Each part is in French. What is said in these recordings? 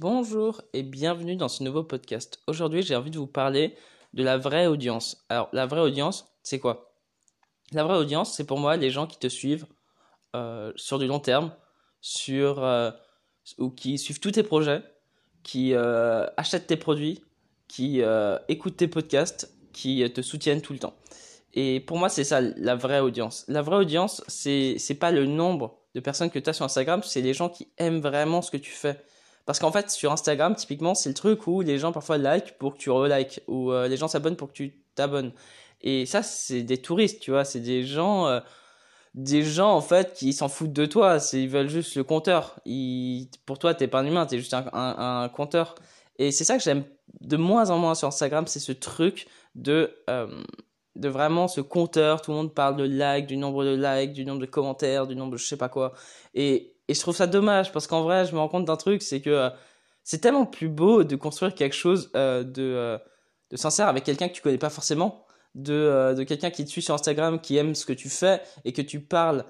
Bonjour et bienvenue dans ce nouveau podcast. Aujourd'hui, j'ai envie de vous parler de la vraie audience. Alors, la vraie audience, c'est quoi? La vraie audience, c'est pour moi les gens qui te suivent euh, sur du long terme, sur euh, ou qui suivent tous tes projets, qui euh, achètent tes produits, qui écoutent tes podcasts, qui te soutiennent tout le temps. Et pour moi, c'est ça la vraie audience. La vraie audience, c'est c'est pas le nombre de personnes que tu as sur Instagram, c'est les gens qui aiment vraiment ce que tu fais. Parce qu'en fait, sur Instagram, typiquement, c'est le truc où les gens parfois like pour que tu relikes, ou euh, les gens s'abonnent pour que tu t'abonnes. Et ça, c'est des touristes, tu vois, c'est des gens, euh, des gens en fait qui s'en foutent de toi, ils veulent juste le compteur. Pour toi, t'es pas un humain, t'es juste un, un, compteur. Et c'est ça que j'aime de moins en moins sur Instagram, c'est ce truc de euh, de vraiment ce compteur. Tout le monde parle de likes, du nombre de likes, du nombre de commentaires, du nombre de je sais pas quoi. Et et je trouve ça dommage parce qu'en vrai, je me rends compte d'un truc, c'est que euh, c'est tellement plus beau de construire quelque chose euh, de, euh, de sincère avec quelqu'un que tu connais pas forcément, de, de quelqu'un qui te suit sur Instagram, qui aime ce que tu fais et que tu parles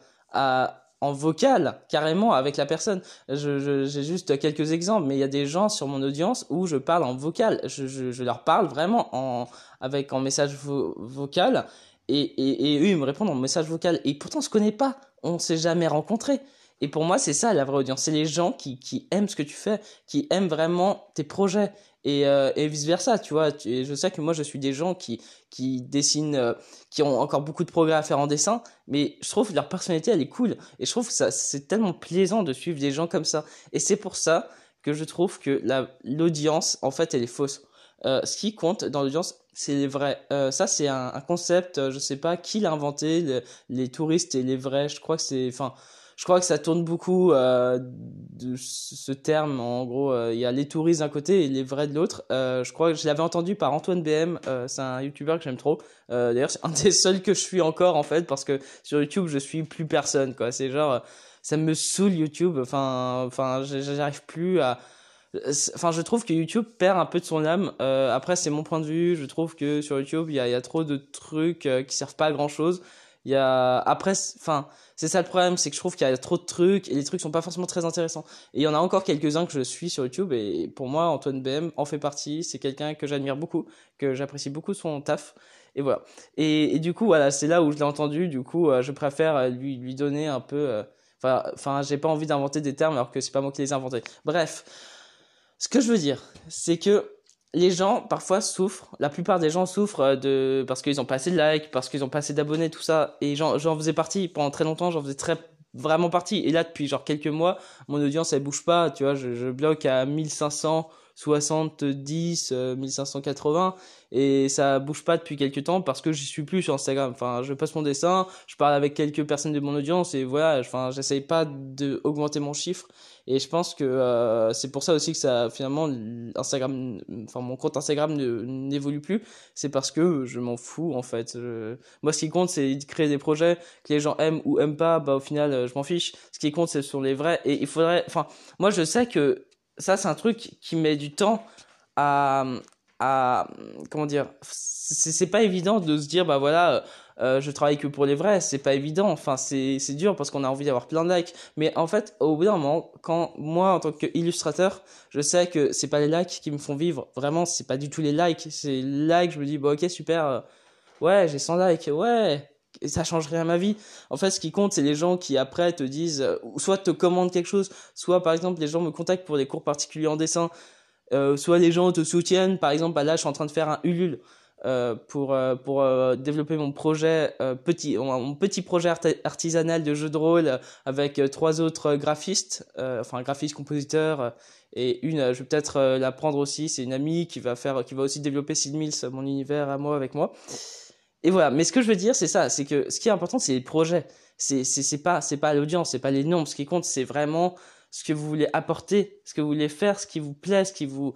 en vocal carrément avec la personne. J'ai juste quelques exemples, mais il y a des gens sur mon audience où je parle en vocal. Je, leur parle vraiment en, avec en message vocal et, et, et eux ils me répondent en message vocal. Et pourtant on se connaît pas, on s'est jamais rencontrés. Et pour moi, c'est ça la vraie audience. C'est les gens qui, qui aiment ce que tu fais, qui aiment vraiment tes projets et, euh, et vice versa, tu vois. Et je sais que moi, je suis des gens qui, qui dessinent, euh, qui ont encore beaucoup de progrès à faire en dessin, mais je trouve que leur personnalité, elle est cool. Et je trouve que ça, c'est tellement plaisant de suivre des gens comme ça. Et c'est pour ça que je trouve que la, l'audience, en fait, elle est fausse. Euh, ce qui compte dans l'audience, c'est les vrais. Euh, ça, c'est un, un, concept, je sais pas qui l'a inventé, les touristes et les vrais. Je crois que c'est, enfin, je crois que ça tourne beaucoup euh, de ce terme. En gros, euh, il y a les touristes d'un côté et les vrais de l'autre. Euh, je crois que je l'avais entendu par Antoine BM. Euh, c'est un YouTuber que j'aime trop. Euh, d'ailleurs, c'est un des seuls que je suis encore en fait parce que sur YouTube, je suis plus personne. Quoi. C'est genre, ça me saoule YouTube. Enfin, enfin, j'arrive plus à. Enfin, je trouve que YouTube perd un peu de son âme. après, c'est mon point de vue. Je trouve que sur YouTube, il y a, y a trop de trucs qui servent pas à grand chose. Il y a après, enfin c'est ça le problème, c'est que je trouve qu'il y a trop de trucs et les trucs sont pas forcément très intéressants. Et il y en a encore quelques-uns que je suis sur YouTube et pour moi, Antoine BM en fait partie. C'est quelqu'un que j'admire beaucoup, que j'apprécie beaucoup son taf. Et voilà. Et, du coup, voilà, c'est là où je l'ai entendu. Du coup, euh, je préfère euh, lui, lui donner un peu. Euh, enfin, enfin, j'ai pas envie d'inventer des termes alors que c'est pas moi qui les ai inventés. Bref. Ce que je veux dire, c'est que les gens parfois souffrent, la plupart des gens souffrent euh, de parce qu'ils ont pas assez de likes, parce qu'ils ont pas assez d'abonnés, tout ça. Et j'en faisais partie pendant très longtemps, j'en faisais très vraiment partie. Et là, depuis genre quelques mois, mon audience elle bouge pas, tu vois, je, je bloque à 1570, 1580 euh, et ça bouge pas depuis quelques temps parce que j'y suis plus sur Instagram. Enfin, je poste mon dessin, je parle avec quelques personnes de mon audience et voilà, enfin, j'essaye pas de augmenter mon chiffre et je pense que euh, c'est pour ça aussi que ça finalement Instagram enfin mon compte Instagram n'évolue plus, c'est parce que je m'en fous en fait. moi ce qui compte c'est de créer des projets que les gens aiment ou aiment pas, bah au final je m'en fiche. Ce qui compte c'est sur les vrais et il faudrait enfin moi je sais que ça c'est un truc qui met du temps à à comment dire c'est pas évident de se dire bah voilà euh, je travaille que pour les vrais c'est pas évident. Enfin c'est c'est dur parce qu'on a envie d'avoir plein de likes. Mais en fait au bout d'un moment quand moi en tant qu'illustrateur je sais que c'est pas les likes qui me font vivre vraiment c'est pas du tout les likes. C'est les likes je me dis bah ok super euh, ouais j'ai 100 likes ouais et ça change rien à ma vie. En fait, ce qui compte, c'est les gens qui après te disent, euh, soit te commandent quelque chose, soit par exemple les gens me contactent pour des cours particuliers en dessin, euh, soit les gens te soutiennent. Par exemple, bah là, je suis en train de faire un Ulule euh, pour pour développer mon projet petit mon petit projet artisanal de jeu de rôle avec trois autres graphistes, enfin graphiste compositeur et une, je vais peut-être la prendre aussi. C'est une amie qui va faire, qui va aussi développer Sid Mills, mon univers à moi avec moi. Et voilà. Mais ce que je veux dire, c'est ça, c'est que ce qui est important, c'est les projets. C'est c'est c'est pas c'est pas l'audience, c'est pas les nombres. Ce qui compte, c'est vraiment ce que vous voulez apporter, ce que vous voulez faire, ce qui vous plaît, ce qui vous...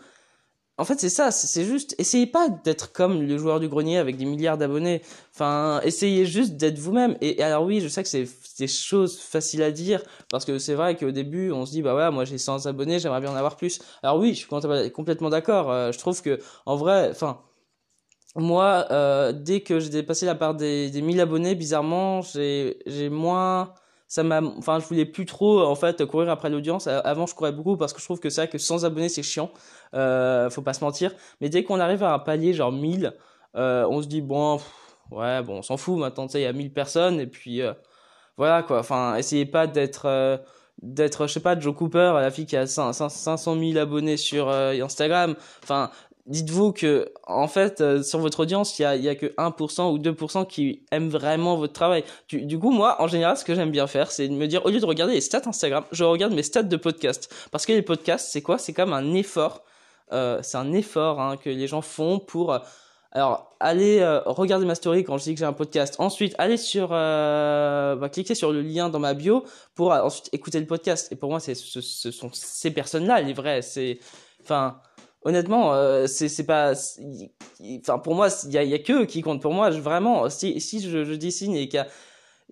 En fait, c'est ça, c'est juste, essayez pas d'être comme le joueur du grenier avec des milliards d'abonnés. Enfin, essayez juste d'être vous-même. Et, alors oui, je sais que c'est des choses faciles à dire, parce que c'est vrai qu'au début, on se dit, bah ouais, moi j'ai 100 abonnés, j'aimerais bien en avoir plus. Alors oui, je suis complètement d'accord. Euh, je trouve que, en vrai, enfin, moi, euh, dès que j'ai dépassé la part des, des 1000 abonnés, bizarrement, j'ai moins ça m'a, enfin, je voulais plus trop en fait courir après l'audience. Avant, je courais beaucoup parce que je trouve que c'est vrai que sans abonnés, c'est chiant. Euh, faut pas se mentir. Mais dès qu'on arrive à un palier genre 1000, euh, on se dit bon, ouais, bon, on s'en fout. Maintenant, tu sais, il y a 1000 personnes et puis euh, voilà quoi. Enfin, essayez pas d'être euh, d'être, je sais pas, Joe Cooper, la fille qui a 500 000 abonnés sur euh, Instagram. Enfin, dites-vous que en fait euh, sur votre audience il y a, y a que 1% ou 2% qui aiment vraiment votre travail du, du coup moi en général ce que j'aime bien faire c'est de me dire au lieu de regarder les stats Instagram je regarde mes stats de podcast parce que les podcasts c'est quoi? C'est comme un effort euh, c'est un effort hein, que les gens font pour alors, allez euh, regarder ma story quand je dis que j'ai un podcast. Ensuite, allez sur, euh, bah, cliquer sur le lien dans ma bio pour euh, ensuite écouter le podcast. Et pour moi, c'est, ce, ce sont ces personnes-là les vraies. C'est, enfin, honnêtement, euh, c'est, pas, enfin, pour moi, il y a, y a que qui compte. Pour moi, je, vraiment, si, si je, je dessine et qu'il y a,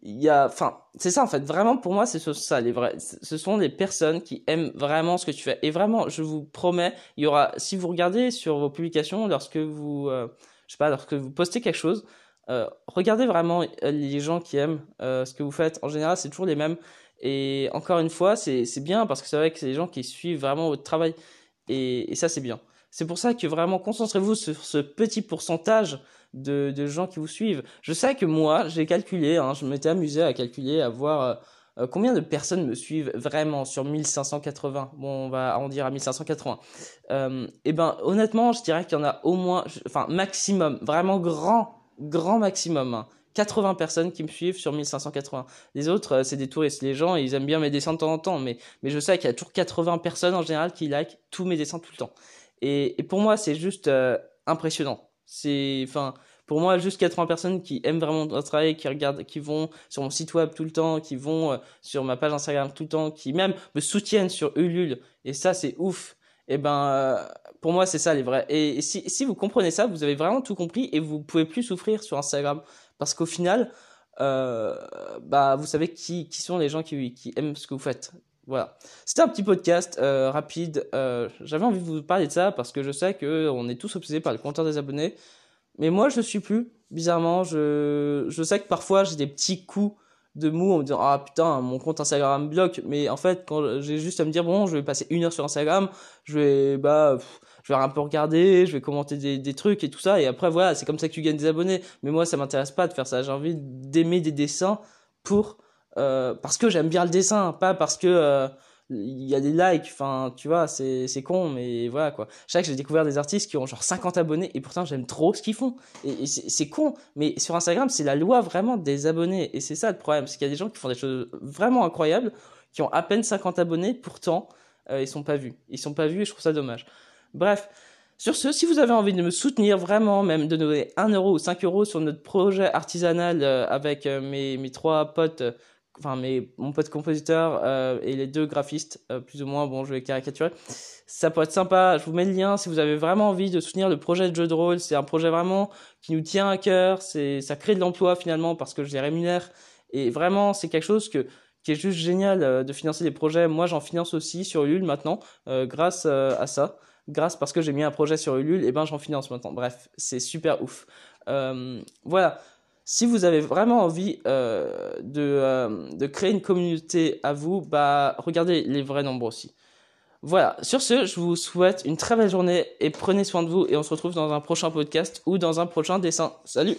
il y a, enfin, c'est ça en fait. Vraiment, pour moi, c'est ça les vrais. Ce sont des personnes qui aiment vraiment ce que tu fais. Et vraiment, je vous promets, il y aura, si vous regardez sur vos publications, lorsque vous euh, je sais pas, lorsque vous postez quelque chose, euh, regardez vraiment euh, les gens qui aiment euh, ce que vous faites. En général, c'est toujours les mêmes. Et encore une fois, c'est bien parce que c'est vrai que c'est des gens qui suivent vraiment votre travail. Et, ça, c'est bien. C'est pour ça que vraiment concentrez-vous sur ce petit pourcentage de, gens qui vous suivent. Je sais que moi, j'ai calculé, hein, je m'étais amusé à calculer, à voir euh, euh, combien de personnes me suivent vraiment sur 1580 Bon, on va arrondir à 1580. Euh, et ben, honnêtement, je dirais qu'il y en a au moins, enfin, maximum, vraiment grand, grand maximum. Hein, 80 personnes qui me suivent sur 1580. Les autres, euh, c'est des touristes. Les gens, ils aiment bien mes dessins de temps en temps, mais, je sais qu'il y a toujours 80 personnes en général qui like tous mes dessins tout le temps. Et, pour moi, c'est juste euh, impressionnant. C'est, enfin, pour moi, juste 80 personnes qui aiment vraiment mon travail, qui regardent, qui vont sur mon site web tout le temps, qui vont euh, sur ma page Instagram tout le temps, qui même me soutiennent sur Ulule. Et ça, c'est ouf. Et ben, euh, pour moi, c'est ça les vrais. Et, et si, si vous comprenez ça, vous avez vraiment tout compris et vous pouvez plus souffrir sur Instagram. Parce qu'au final, euh, bah, vous savez qui, qui sont les gens qui, qui aiment ce que vous faites. Voilà. C'était un petit podcast euh, rapide. Euh, J'avais envie de vous parler de ça parce que je sais que on est tous obsédés par le compteur des abonnés. Mais moi, je ne suis plus. Bizarrement, je, je sais que parfois j'ai des petits coups de mou en me disant ah putain mon compte Instagram bloque. Mais en fait quand j'ai juste à me dire bon je vais passer une heure sur Instagram je vais bah je vais un peu regarder je vais commenter des, des trucs et tout ça. Et après voilà c'est comme ça que tu gagnes des abonnés. Mais moi ça m'intéresse pas de faire ça. J'ai envie d'aimer des dessins pour euh, parce que j'aime bien le dessin pas parce que euh, il y a des likes, enfin, tu vois, c'est, c'est con, mais voilà, quoi. Je sais que j'ai découvert des artistes qui ont genre 50 abonnés et pourtant j'aime trop ce qu'ils font. Et, c'est con, mais sur Instagram, c'est la loi vraiment des abonnés. Et c'est ça le problème, c'est qu'il y a des gens qui font des choses vraiment incroyables, qui ont à peine 50 abonnés, pourtant, euh, ils sont pas vus. Ils sont pas vus et je trouve ça dommage. Bref. Sur ce, si vous avez envie de me soutenir vraiment, même de donner 1 euro ou 5 euros sur notre projet artisanal euh, avec euh, mes, mes trois potes enfin mais mon pote compositeur euh, et les deux graphistes euh, plus ou moins bon je vais caricaturer. Ça peut être sympa. Je vous mets le lien si vous avez vraiment envie de soutenir le projet de jeu de rôle. C'est un projet vraiment qui nous tient à cœur. Ça crée de l'emploi finalement parce que je les rémunère. Et vraiment c'est quelque chose que qui est juste génial euh, de financer des projets. Moi j'en finance aussi sur Ulule maintenant grâce à ça. Grâce parce que j'ai mis un projet sur Ulule et ben j'en finance maintenant. Bref c'est super ouf. Voilà si vous avez vraiment envie euh, de, euh, de créer une communauté à vous, bah regardez les vrais nombres aussi. Voilà, sur ce, je vous souhaite une très belle journée et prenez soin de vous et on se retrouve dans un prochain podcast ou dans un prochain dessin. Salut